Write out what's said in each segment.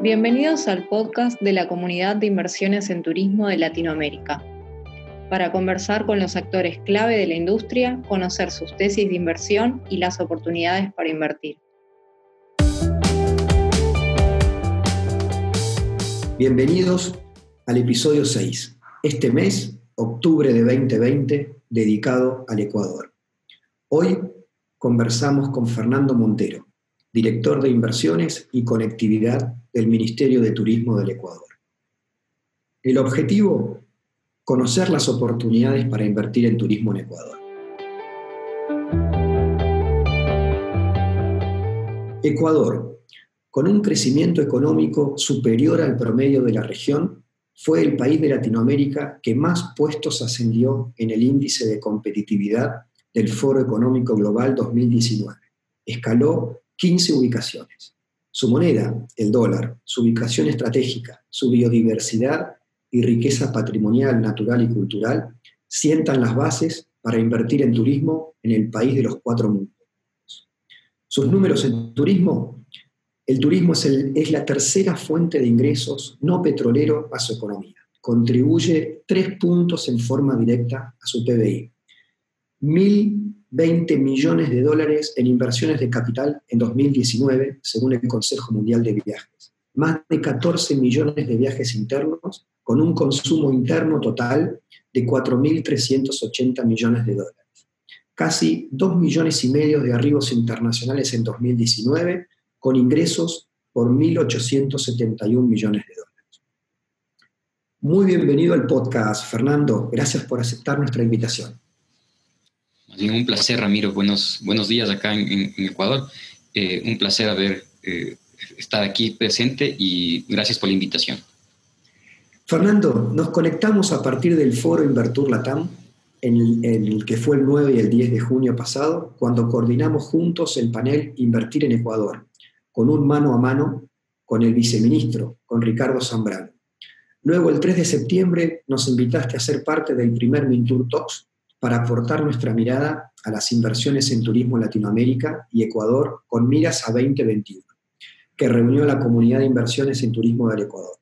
Bienvenidos al podcast de la Comunidad de Inversiones en Turismo de Latinoamérica. Para conversar con los actores clave de la industria, conocer sus tesis de inversión y las oportunidades para invertir. Bienvenidos al episodio 6. Este mes, octubre de 2020, dedicado al Ecuador. Hoy conversamos con Fernando Montero, director de inversiones y conectividad del Ministerio de Turismo del Ecuador. El objetivo, conocer las oportunidades para invertir en turismo en Ecuador. Ecuador, con un crecimiento económico superior al promedio de la región, fue el país de Latinoamérica que más puestos ascendió en el índice de competitividad del Foro Económico Global 2019. Escaló 15 ubicaciones. Su moneda, el dólar, su ubicación estratégica, su biodiversidad y riqueza patrimonial, natural y cultural sientan las bases para invertir en turismo en el país de los cuatro mundos. Sus números en turismo, el turismo es, es la tercera fuente de ingresos no petrolero a su economía. Contribuye tres puntos en forma directa a su PBI. 1.020 millones de dólares en inversiones de capital en 2019, según el Consejo Mundial de Viajes. Más de 14 millones de viajes internos, con un consumo interno total de 4.380 millones de dólares. Casi 2 millones y medio de arribos internacionales en 2019, con ingresos por 1.871 millones de dólares. Muy bienvenido al podcast, Fernando. Gracias por aceptar nuestra invitación un placer, Ramiro. Buenos, buenos días acá en, Ecuador. Eh, un placer haber eh, estado aquí presente y gracias por la invitación. Fernando, nos conectamos a partir del foro Invertur Latam, en el, que fue el 9 y el 10 de junio pasado, cuando coordinamos juntos el panel Invertir en Ecuador, con un mano a mano con el viceministro, con Ricardo Zambrano. Luego, el 3 de septiembre, nos invitaste a ser parte del primer Mintur Talks, para aportar nuestra mirada a las inversiones en turismo en Latinoamérica y Ecuador con miras a 2021, que reunió a la comunidad de inversiones en turismo del Ecuador.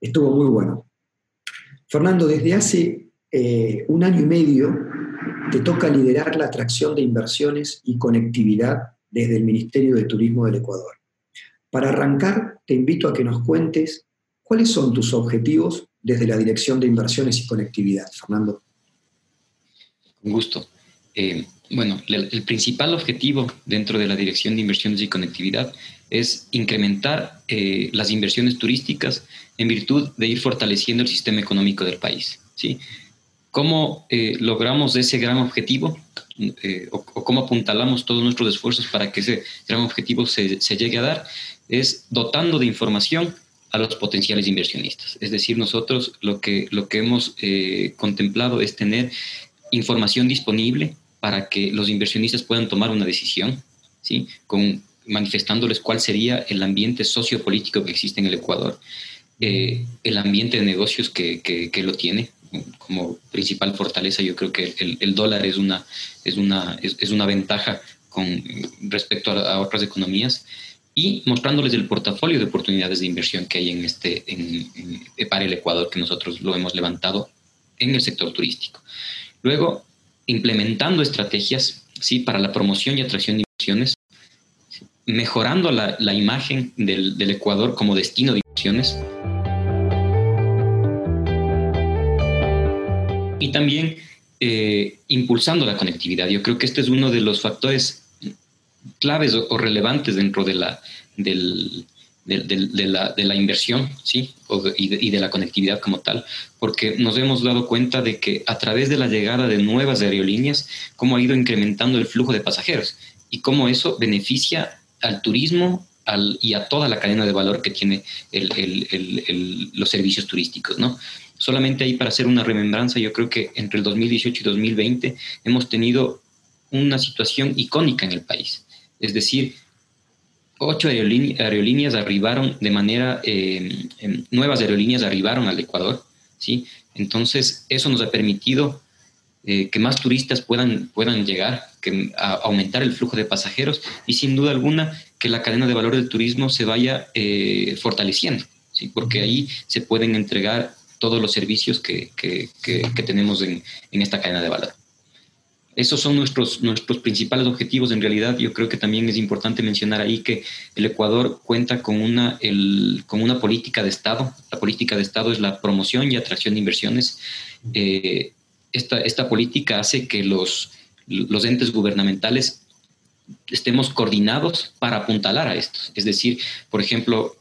Estuvo muy bueno. Fernando, desde hace eh, un año y medio te toca liderar la atracción de inversiones y conectividad desde el Ministerio de Turismo del Ecuador. Para arrancar, te invito a que nos cuentes cuáles son tus objetivos desde la Dirección de Inversiones y Conectividad, Fernando. Gusto. Eh, bueno, el, principal objetivo dentro de la Dirección de Inversiones y Conectividad es incrementar eh, las inversiones turísticas en virtud de ir fortaleciendo el sistema económico del país. ¿sí? ¿Cómo eh, logramos ese gran objetivo o, cómo apuntalamos todos nuestros esfuerzos para que ese gran objetivo se, se llegue a dar? Es dotando de información a los potenciales inversionistas. Es decir, nosotros lo que, lo que hemos contemplado es tener información disponible para que los inversionistas puedan tomar una decisión, ¿sí? Con, manifestándoles cuál sería el ambiente sociopolítico que existe en el Ecuador, eh, el ambiente de negocios que, que, lo tiene como principal fortaleza. Yo creo que el, dólar es una, es, una, es, una ventaja con respecto a, otras economías y mostrándoles el portafolio de oportunidades de inversión que hay en este, en, para el Ecuador, que nosotros lo hemos levantado en el sector turístico. Luego, implementando estrategias ¿sí? para la promoción y atracción de inversiones, mejorando la, imagen del, Ecuador como destino de inversiones. Y también eh, impulsando la conectividad. Yo creo que este es uno de los factores claves o, relevantes dentro de la, del, de, la, inversión ¿sí? y, de, la conectividad como tal, porque nos hemos dado cuenta de que a través de la llegada de nuevas aerolíneas, cómo ha ido incrementando el flujo de pasajeros y cómo eso beneficia al turismo y a toda la cadena de valor que tiene los servicios turísticos. ¿no? Solamente ahí para hacer una remembranza, yo creo que entre el 2018 y 2020 hemos tenido una situación icónica en el país. Es decir, ocho aerolíneas, arribaron de manera, eh, nuevas aerolíneas arribaron al Ecuador, ¿sí? Entonces, eso nos ha permitido eh, que más turistas puedan, puedan llegar, que, aumentar el flujo de pasajeros y sin duda alguna que la cadena de valor del turismo se vaya eh, fortaleciendo, ¿sí? porque ahí se pueden entregar todos los servicios que, que, que, tenemos en, en, esta cadena de valor. Esos son nuestros, nuestros principales objetivos. En realidad, yo creo que también es importante mencionar ahí que el Ecuador cuenta con una, con una política de Estado. La política de Estado es la promoción y atracción de inversiones. Eh, esta, esta política hace que los, los entes gubernamentales estemos coordinados para apuntalar a esto. Es decir, por ejemplo,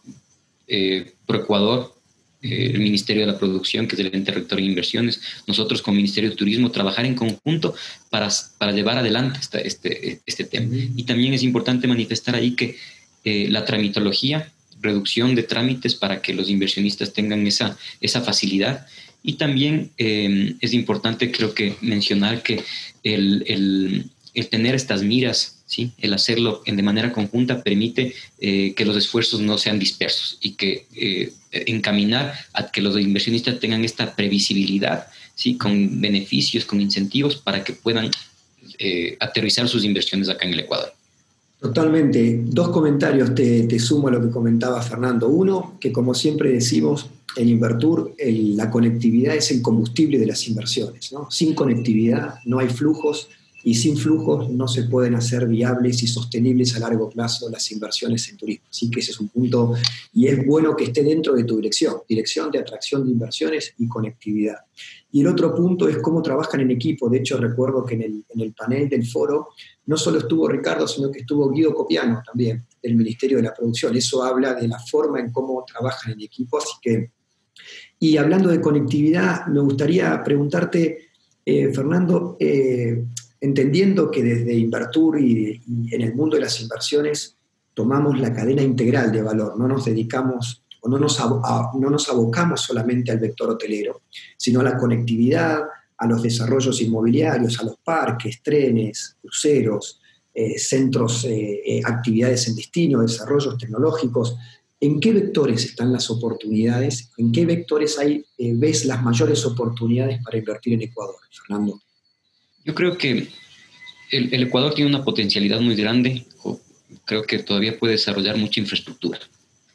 eh, Ecuador eh, el Ministerio de la Producción, que es el ente rector de inversiones, nosotros como Ministerio de Turismo, trabajar en conjunto para, para llevar adelante este, este tema. Y también es importante manifestar ahí que eh, la tramitología, reducción de trámites para que los inversionistas tengan esa, esa facilidad. Y también eh, es importante, creo que, mencionar que el, el, el tener estas miras El hacerlo de manera conjunta permite eh, que los esfuerzos no sean dispersos y que eh, encaminar a que los inversionistas tengan esta previsibilidad, ¿sí? Con beneficios, con incentivos para que puedan eh, aterrizar sus inversiones acá en el Ecuador. Totalmente. Dos comentarios te, sumo a lo que comentaba Fernando. Uno, que como siempre decimos en Invertur, la conectividad es el combustible de las inversiones. ¿no? Sin conectividad no hay flujos, y sin flujos no se pueden hacer viables y sostenibles a largo plazo las inversiones en turismo. Así que ese es un punto y es bueno que esté dentro de tu dirección, dirección de atracción de inversiones y conectividad. Y el otro punto es cómo trabajan en equipo. De hecho, recuerdo que en el, en el panel del foro no solo estuvo Ricardo, sino que estuvo Guido Copiano también, del Ministerio de la Producción. Eso habla de la forma en cómo trabajan en equipo. Así que, y hablando de conectividad, me gustaría preguntarte, eh, Fernando, eh, entendiendo que desde Invertur y, en el mundo de las inversiones tomamos la cadena integral de valor, no nos dedicamos o no nos, no nos abocamos solamente al vector hotelero, sino a la conectividad, a los desarrollos inmobiliarios, a los parques, trenes, cruceros, eh, centros, eh, eh, actividades en destino, desarrollos tecnológicos. ¿En qué vectores están las oportunidades? ¿En qué vectores hay, ves las mayores oportunidades para invertir en Ecuador, Fernando? Yo creo que el, Ecuador tiene una potencialidad muy grande, creo que todavía puede desarrollar mucha infraestructura.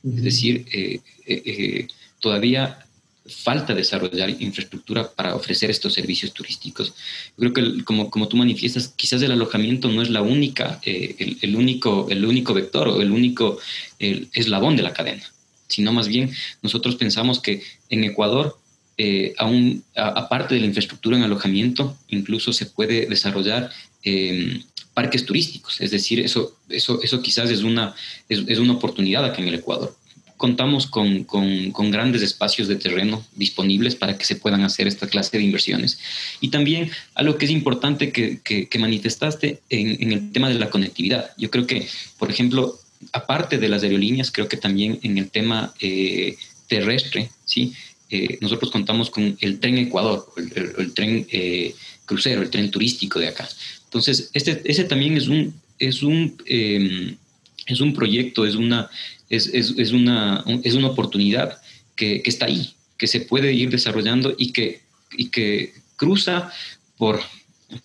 Es decir, eh, eh, eh, todavía falta desarrollar infraestructura para ofrecer estos servicios turísticos. Yo creo que, como, como tú manifiestas, quizás el alojamiento no es la única, el, único, el único vector o el único eslabón de la cadena, sino más bien nosotros pensamos que en Ecuador eh, aún, aparte de la infraestructura en alojamiento, incluso se puede desarrollar em, parques turísticos. Es decir, eso, eso, eso quizás es una, es, una oportunidad acá en el Ecuador. Contamos con, con, grandes espacios de terreno disponibles para que se puedan hacer esta clase de inversiones. Y también algo que es importante que, que, manifestaste en, en, el tema de la conectividad. Yo creo que, por ejemplo, aparte de las aerolíneas, creo que también en el tema eh, terrestre, ¿sí? Eh, nosotros contamos con el tren Ecuador, el, tren eh, crucero, el tren turístico de acá. Entonces, este, ese también es un, es un, em, es un proyecto, es una, es, es, una, es una oportunidad que, que, está ahí, que se puede ir desarrollando y que, y que cruza por,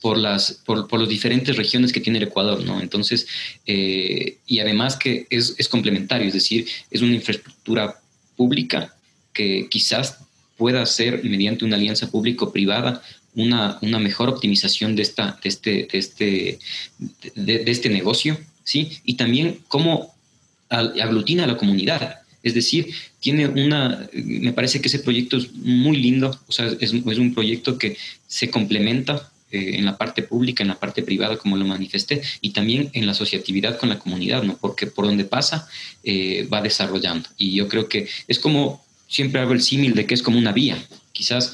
por las, por, por las diferentes regiones que tiene el Ecuador, ¿no? Entonces, eh, y además que es, es complementario, es decir, es una infraestructura pública que quizás pueda ser mediante una alianza público-privada una, una, mejor optimización de, esta, de, este, de, este, de, este negocio, ¿sí? Y también cómo aglutina a la comunidad. Es decir, tiene una, me parece que ese proyecto es muy lindo, o sea, es, es un proyecto que se complementa eh, en la parte pública, en la parte privada, como lo manifesté, y también en la asociatividad con la comunidad, ¿no? Porque por donde pasa eh, va desarrollando. Y yo creo que es como siempre hago el símil de que es como una vía. Quizás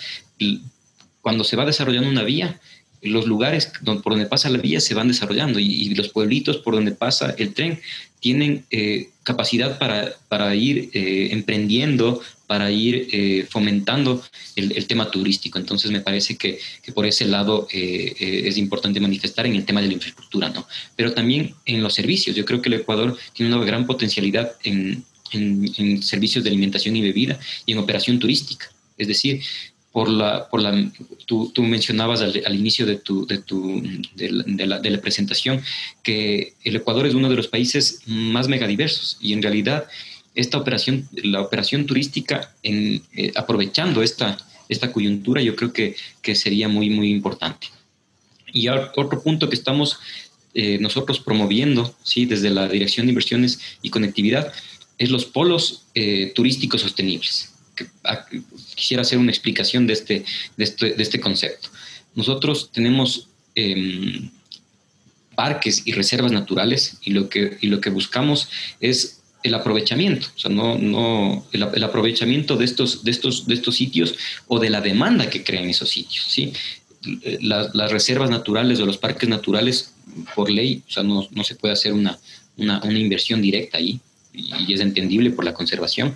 cuando se va desarrollando una vía, los lugares por donde pasa la vía se van desarrollando y, los pueblitos por donde pasa el tren tienen eh, capacidad para, para ir eh, emprendiendo, para ir eh, fomentando el, tema turístico. Entonces me parece que, por ese lado es importante manifestar en el tema de la infraestructura, ¿no? Pero también en los servicios. Yo creo que el Ecuador tiene una gran potencialidad en, en, servicios de alimentación y bebida y en operación turística. Es decir, por la, por la tú, tú mencionabas al, al, inicio de, tu, de, tu, de, la, de, la, presentación que el Ecuador es uno de los países más megadiversos y en realidad esta operación, la operación turística, en, eh, aprovechando esta, esta coyuntura, yo creo que, que, sería muy, muy importante. Y otro punto que estamos eh, nosotros promoviendo, ¿sí? desde la Dirección de Inversiones y Conectividad, es los polos eh, turísticos sostenibles quisiera hacer una explicación de este, de este, de este concepto. Nosotros tenemos eh, parques y reservas naturales y lo que, y lo que buscamos es el aprovechamiento, o sea, no, no, el, aprovechamiento de estos, de, estos, de estos sitios o de la demanda que crean esos sitios. ¿sí? La, las reservas naturales o los parques naturales, por ley, o sea, no, no se puede hacer una, una, una inversión directa ahí, y es entendible por la conservación,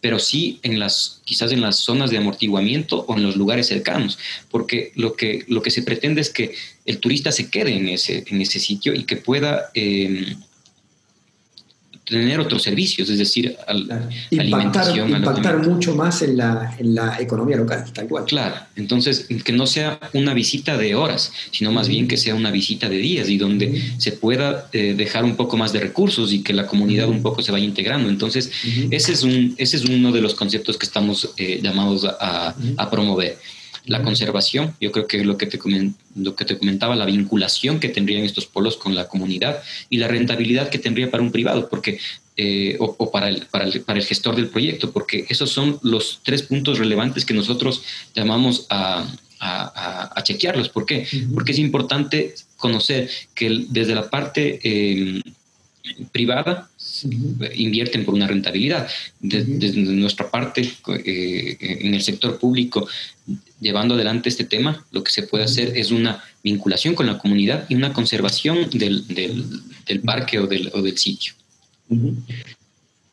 pero sí en las, quizás en las zonas de amortiguamiento o en los lugares cercanos, porque lo que, lo que se pretende es que el turista se quede en ese, en ese sitio y que pueda eh, tener otros servicios, es decir, al, impactar, impactar mucho más en la, en la, economía local, tal cual. Claro, entonces que no sea una visita de horas, sino más bien que sea una visita de días y donde se pueda eh, dejar un poco más de recursos y que la comunidad un poco se vaya integrando. Entonces, ese, es un, ese es uno de los conceptos que estamos eh, llamados a, a promover la conservación, yo creo que lo que, te lo que te comentaba, la vinculación que tendrían estos polos con la comunidad y la rentabilidad que tendría para un privado, porque eh, o, para, el, para, el, para, el, gestor del proyecto, porque esos son los tres puntos relevantes que nosotros llamamos a, a, a chequearlos. ¿Por qué? Porque es importante conocer que desde la parte eh, privada invierten por una rentabilidad. Desde nuestra parte, eh, en el sector público, llevando adelante este tema, lo que se puede hacer es una vinculación con la comunidad y una conservación del, del, del parque o del, o del sitio.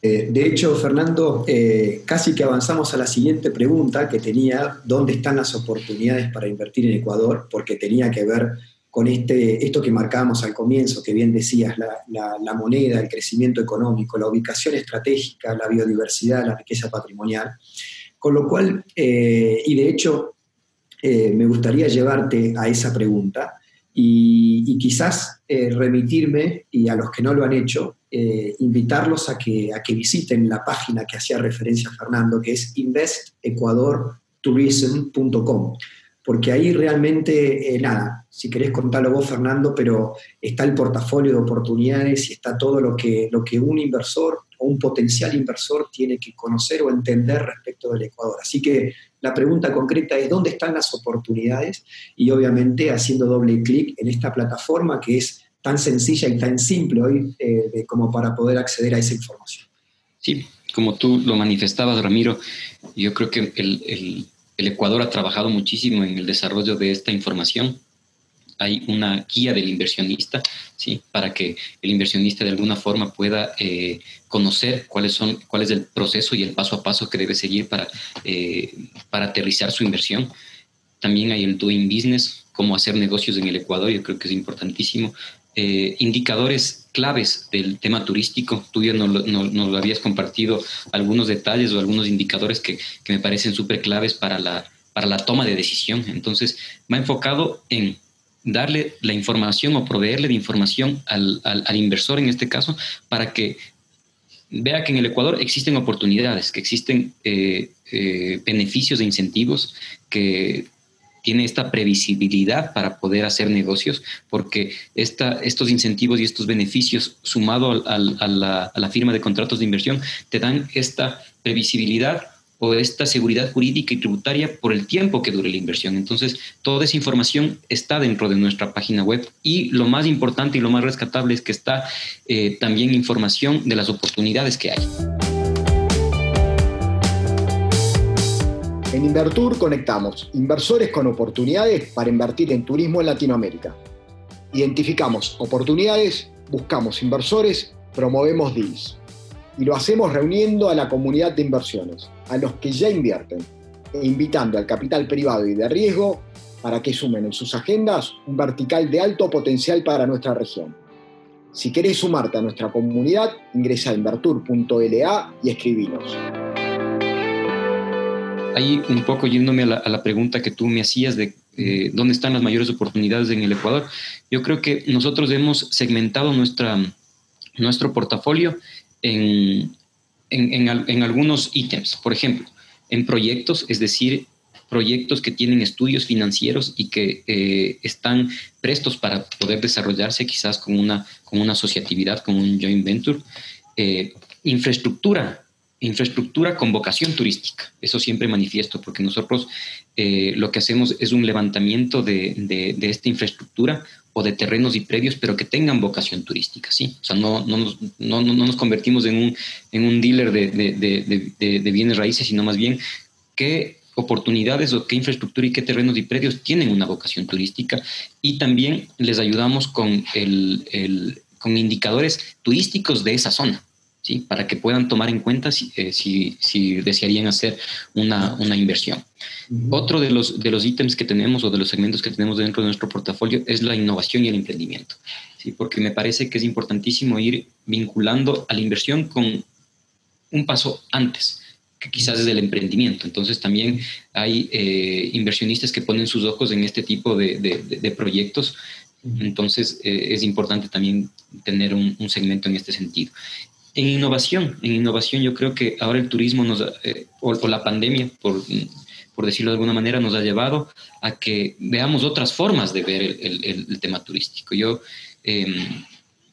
Eh, de hecho, Fernando, eh, casi que avanzamos a la siguiente pregunta que tenía, ¿dónde están las oportunidades para invertir en Ecuador? Porque tenía que ver con este, esto que marcábamos al comienzo, que bien decías, la, la, moneda, el crecimiento económico, la ubicación estratégica, la biodiversidad, la riqueza patrimonial. Con lo cual, eh, y de hecho, eh, me gustaría llevarte a esa pregunta y, quizás eh, remitirme, y a los que no lo han hecho, invitarlos a que, a que visiten la página que hacía referencia Fernando, que es investecuadortourism.com porque ahí realmente, eh, nada, si querés contarlo vos, Fernando, pero está el portafolio de oportunidades y está todo lo que, lo que un inversor o un potencial inversor tiene que conocer o entender respecto del Ecuador. Así que la pregunta concreta es, ¿dónde están las oportunidades? Y obviamente haciendo doble clic en esta plataforma que es tan sencilla y tan simple hoy eh, como para poder acceder a esa información. Sí, como tú lo manifestabas, Ramiro, yo creo que el, el el Ecuador ha trabajado muchísimo en el desarrollo de esta información. Hay una guía del inversionista, ¿sí? para que el inversionista de alguna forma pueda eh, conocer cuáles son, cuál es el proceso y el paso a paso que debe seguir para, eh, para aterrizar su inversión. También hay el Doing Business, cómo hacer negocios en el Ecuador, yo creo que es importantísimo. Eh, indicadores claves del tema turístico. Tú ya nos, lo habías compartido algunos detalles o algunos indicadores que, me parecen súper claves para la, para la toma de decisión. Entonces, va enfocado en darle la información o proveerle de información al inversor en este caso para que vea que en el Ecuador existen oportunidades, que existen eh, eh, beneficios e incentivos que tiene esta previsibilidad para poder hacer negocios, porque esta, estos incentivos y estos beneficios, sumado a, la, a la firma de contratos de inversión, te dan esta previsibilidad o esta seguridad jurídica y tributaria por el tiempo que dure la inversión. Entonces, toda esa información está dentro de nuestra página web y lo más importante y lo más rescatable es que está eh, también información de las oportunidades que hay. En Invertur conectamos inversores con oportunidades para invertir en turismo en Latinoamérica. Identificamos oportunidades, buscamos inversores, promovemos deals. Y lo hacemos reuniendo a la comunidad de inversiones, a los que ya invierten, e invitando al capital privado y de riesgo para que sumen en sus agendas un vertical de alto potencial para nuestra región. Si querés sumarte a nuestra comunidad, ingresa a invertur.la y escribinos. Ahí un poco yéndome a la, pregunta que tú me hacías de eh, dónde están las mayores oportunidades en el Ecuador, yo creo que nosotros hemos segmentado nuestra, nuestro portafolio en, en, algunos ítems. Por ejemplo, en proyectos, es decir, proyectos que tienen estudios financieros y que eh, están prestos para poder desarrollarse quizás con una, con una asociatividad, con un joint venture. Eh, infraestructura, infraestructura con vocación turística. Eso siempre manifiesto, porque nosotros eh, lo que hacemos es un levantamiento de, de, esta infraestructura o de terrenos y predios, pero que tengan vocación turística, ¿sí? O sea, no, no, nos, no, no nos convertimos en un, en un dealer de, de, bienes raíces, sino más bien qué oportunidades o qué infraestructura y qué terrenos y predios tienen una vocación turística y también les ayudamos con, el, el, con indicadores turísticos de esa zona. ¿Sí? para que puedan tomar en cuenta si, eh, si, desearían hacer una, una inversión. Otro de los, de los ítems que tenemos o de los segmentos que tenemos dentro de nuestro portafolio es la innovación y el emprendimiento, ¿sí? porque me parece que es importantísimo ir vinculando a la inversión con un paso antes que quizás es el emprendimiento. Entonces también hay eh, inversionistas que ponen sus ojos en este tipo de, de, proyectos. Entonces eh, es importante también tener un, un, segmento en este sentido. En innovación, en innovación yo creo que ahora el turismo nos, eh, o, la pandemia, por, por, decirlo de alguna manera, nos ha llevado a que veamos otras formas de ver el, el, tema turístico. Yo em,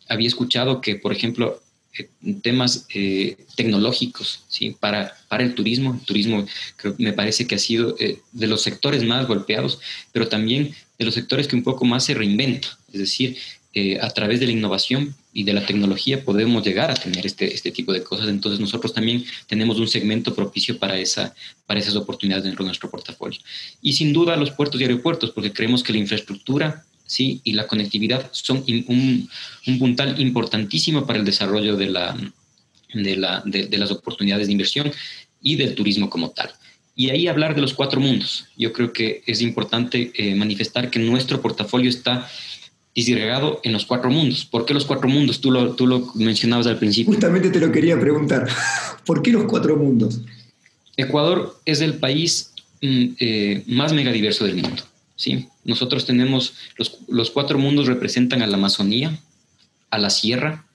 había escuchado que, por ejemplo, eh, temas eh, tecnológicos ¿sí? para, para el turismo, el turismo creo, me parece que ha sido de los sectores más golpeados, pero también de los sectores que un poco más se reinventa. Es decir, eh, a través de la innovación y de la tecnología podemos llegar a tener este, este tipo de cosas. Entonces nosotros también tenemos un segmento propicio para, esa, para esas oportunidades dentro de nuestro portafolio. Y sin duda los puertos y aeropuertos, porque creemos que la infraestructura ¿sí? y la conectividad son un, un, puntal importantísimo para el desarrollo de, la, de, la, de, las oportunidades de inversión y del turismo como tal. Y ahí hablar de los cuatro mundos. Yo creo que es importante eh, manifestar que nuestro portafolio está disgregado en los cuatro mundos. ¿Por qué los cuatro mundos? Tú lo, tú lo mencionabas al principio. Justamente te lo quería preguntar. ¿Por qué los cuatro mundos? Ecuador es el país mm, eh, más megadiverso del mundo. ¿sí? Nosotros tenemos, los, los, cuatro mundos representan a la Amazonía, a la sierra,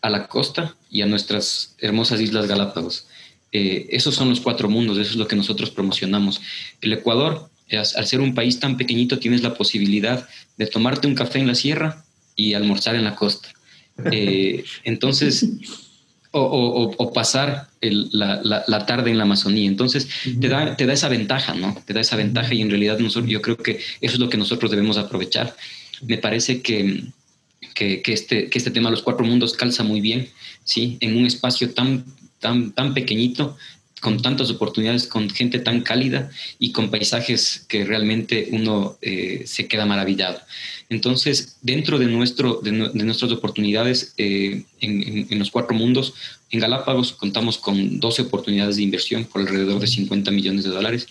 a la costa y a nuestras hermosas Islas Galápagos. Eh, esos son los cuatro mundos, eso es lo que nosotros promocionamos. El Ecuador al ser un país tan pequeñito tienes la posibilidad de tomarte un café en la sierra y almorzar en la costa. Eh, entonces, o, pasar la, tarde en la Amazonía. Entonces, te da, te da esa ventaja, ¿no? Te da esa ventaja y en realidad nosotros, yo creo que eso es lo que nosotros debemos aprovechar. Me parece que, que, este, que este tema de los cuatro mundos calza muy bien, ¿sí? En un espacio tan, tan, tan pequeñito con tantas oportunidades, con gente tan cálida y con paisajes que realmente uno eh, se queda maravillado. Entonces, dentro de, nuestro, de, nuestras oportunidades eh, en, los cuatro mundos, en Galápagos contamos con 12 oportunidades de inversión por alrededor de 50 millones de dólares.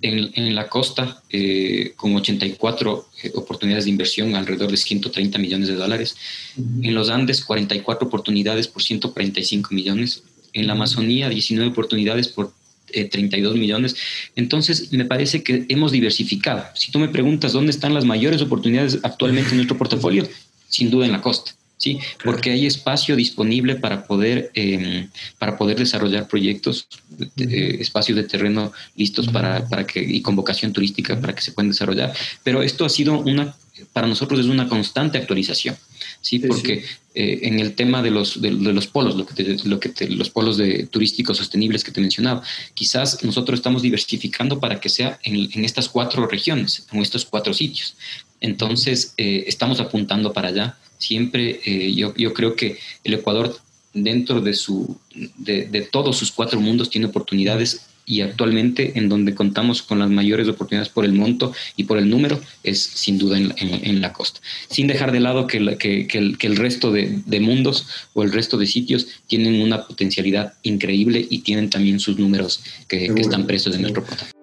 En, la costa, eh, con 84 oportunidades de inversión, alrededor de 130 millones de dólares. En los Andes, 44 oportunidades por 145 millones en la Amazonía 19 oportunidades por 32 eh, millones. Entonces, me parece que hemos diversificado. Si tú me preguntas dónde están las mayores oportunidades actualmente en nuestro portafolio, sin duda en la costa. Sí, porque hay espacio disponible para poder, em, para poder desarrollar proyectos, eh, espacios de terreno listos para, para que, y con vocación turística para que se puedan desarrollar. Pero esto ha sido una, para nosotros es una constante actualización. ¿sí? Porque eh, en el tema de los, de, los polos, lo que, lo que los polos de, turísticos sostenibles que te mencionaba, quizás nosotros estamos diversificando para que sea en, en estas cuatro regiones, en estos cuatro sitios. Entonces, eh, estamos apuntando para allá. Siempre eh, yo, yo creo que el Ecuador dentro de, su, de, de, todos sus cuatro mundos tiene oportunidades y actualmente en donde contamos con las mayores oportunidades por el monto y por el número es sin duda en, la costa. Sin dejar de lado que, que, el, resto de, mundos o el resto de sitios tienen una potencialidad increíble y tienen también sus números que, están presos en nuestro portafolio.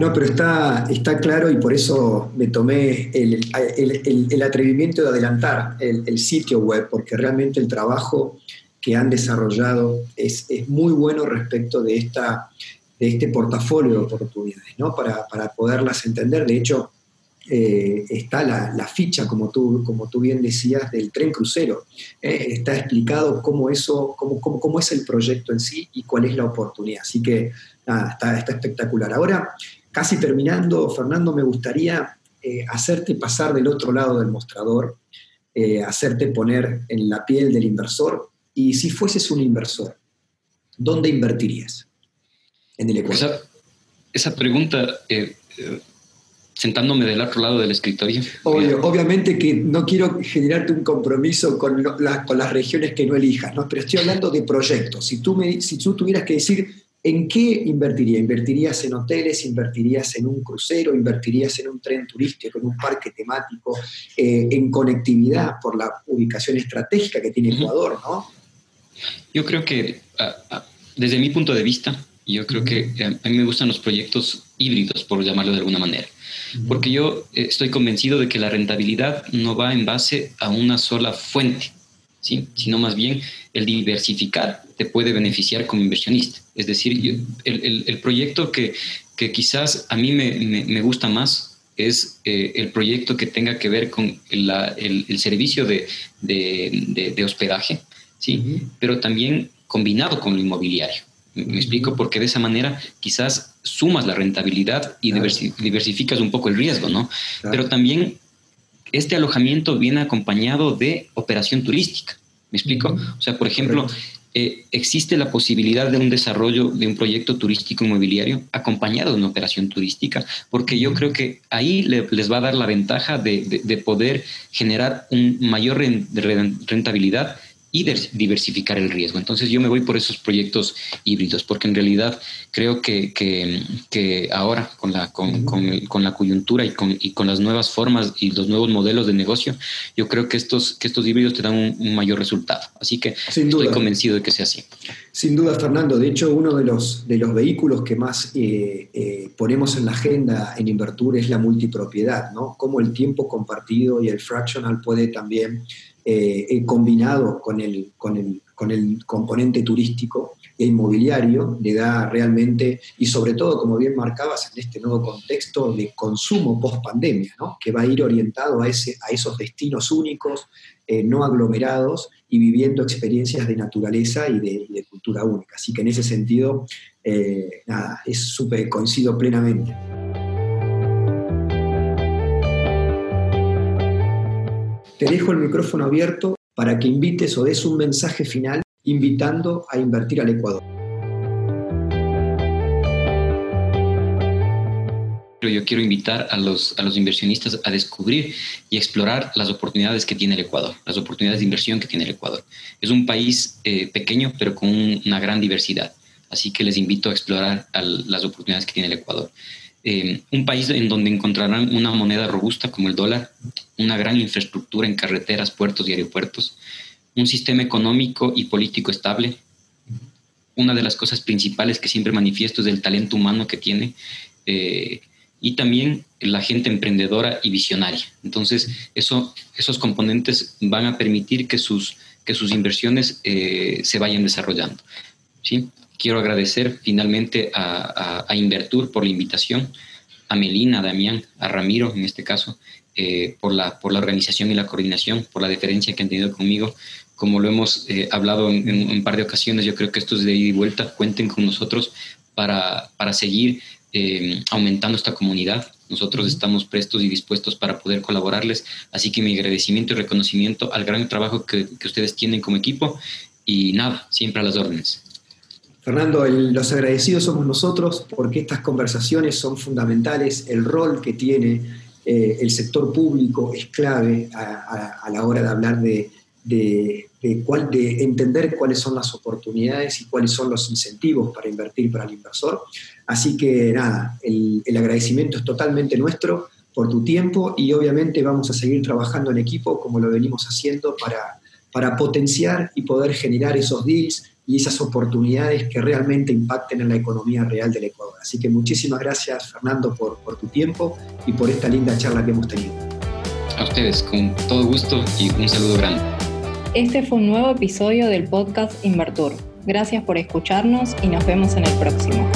No, pero está, está claro y por eso me tomé el, el, atrevimiento de adelantar el, sitio web, porque realmente el trabajo que han desarrollado es, es muy bueno respecto de, esta, de este portafolio de oportunidades, ¿no? para, para poderlas entender. De hecho, eh, está la, ficha, como tú, como tú bien decías, del tren crucero. Eh, está explicado cómo, eso, cómo, cómo, es el proyecto en sí y cuál es la oportunidad. Así que nada, está, está espectacular. Ahora, casi terminando, Fernando, me gustaría eh, hacerte pasar del otro lado del mostrador, hacerte poner en la piel del inversor. Y si fueses un inversor, ¿dónde invertirías? En el Ecuador. Esa, pregunta sentándome del otro lado del escritorio. obviamente que no quiero generarte un compromiso con, con las regiones que no elijas, ¿no? pero estoy hablando de proyectos. Si tú, me, si tú tuvieras que decir en qué invertiría, ¿invertirías en hoteles, invertirías en un crucero, invertirías en un tren turístico, en un parque temático, eh, en conectividad por la ubicación estratégica que tiene Ecuador? ¿no? Yo creo que desde mi punto de vista, yo creo que eh, a mí me gustan los proyectos híbridos, por llamarlo de alguna manera porque yo eh, estoy convencido de que la rentabilidad no va en base a una sola fuente, ¿sí? sino más bien el diversificar te puede beneficiar como inversionista. Es decir, el, proyecto que, quizás a mí me, gusta más es eh, el proyecto que tenga que ver con el, servicio de, hospedaje, ¿sí? pero también combinado con lo inmobiliario. Me explico porque de esa manera quizás sumas la rentabilidad y diversificas un poco el riesgo, ¿no? Pero también este alojamiento viene acompañado de operación turística. ¿Me explico? O sea, por ejemplo, eh, existe la posibilidad de un desarrollo de un proyecto turístico inmobiliario acompañado de una operación turística, porque yo creo que ahí les va a dar la ventaja de, poder generar un mayor rentabilidad y diversificar el riesgo. Entonces yo me voy por esos proyectos híbridos, porque en realidad creo que, que, ahora con la, con, con, la coyuntura y con, y con las nuevas formas y los nuevos modelos de negocio, yo creo que estos, que estos híbridos te dan un, mayor resultado. Así que estoy convencido de que sea así. Sin duda, Fernando. De hecho, uno de los, de los vehículos que más eh, eh, ponemos en la agenda en Invertur es la multipropiedad, ¿no? Cómo el tiempo compartido y el fractional puede también eh, eh, combinado con el, con, el, con el componente turístico e inmobiliario, le da realmente, y sobre todo, como bien marcabas, en este nuevo contexto de consumo post pandemia, ¿no? que va a ir orientado a, ese, a esos destinos únicos, eh, no aglomerados y viviendo experiencias de naturaleza y de, cultura única. Así que en ese sentido, nada, es súper, coincido plenamente. Te dejo el micrófono abierto para que invites o des un mensaje final invitando a invertir al Ecuador. Yo quiero invitar a los, a los inversionistas a descubrir y explorar las oportunidades que tiene el Ecuador, las oportunidades de inversión que tiene el Ecuador. Es un país eh, pequeño, pero con una gran diversidad. Así que les invito a explorar las oportunidades que tiene el Ecuador. Eh, un país en donde encontrarán una moneda robusta como el dólar, una gran infraestructura en carreteras, puertos y aeropuertos, un sistema económico y político estable. Una de las cosas principales que siempre manifiesto es el talento humano que tiene eh, y también la gente emprendedora y visionaria. Entonces, eso, esos componentes van a permitir que sus, que sus inversiones eh, se vayan desarrollando. ¿sí? Quiero agradecer finalmente a, a, Invertur por la invitación, a Melina, a Damián, a Ramiro en este caso, eh, por, la, por la organización y la coordinación, por la deferencia que han tenido conmigo. Como lo hemos eh, hablado en, un par de ocasiones, yo creo que esto es de ida y vuelta. Cuenten con nosotros para, para seguir eh, aumentando esta comunidad. Nosotros estamos prestos y dispuestos para poder colaborarles. Así que mi agradecimiento y reconocimiento al gran trabajo que, que ustedes tienen como equipo. Y nada, siempre a las órdenes. Fernando, los agradecidos somos nosotros porque estas conversaciones son fundamentales, el rol que tiene eh, el sector público es clave a, la hora de hablar de, de, entender cuáles son las oportunidades y cuáles son los incentivos para invertir para el inversor. Así que nada, el, agradecimiento es totalmente nuestro por tu tiempo y obviamente vamos a seguir trabajando en equipo como lo venimos haciendo para potenciar y poder generar esos deals y esas oportunidades que realmente impacten en la economía real del Ecuador. Así que muchísimas gracias, Fernando, por, por tu tiempo y por esta linda charla que hemos tenido. A ustedes, con todo gusto y un saludo grande. Este fue un nuevo episodio del podcast Invertur. Gracias por escucharnos y nos vemos en el próximo.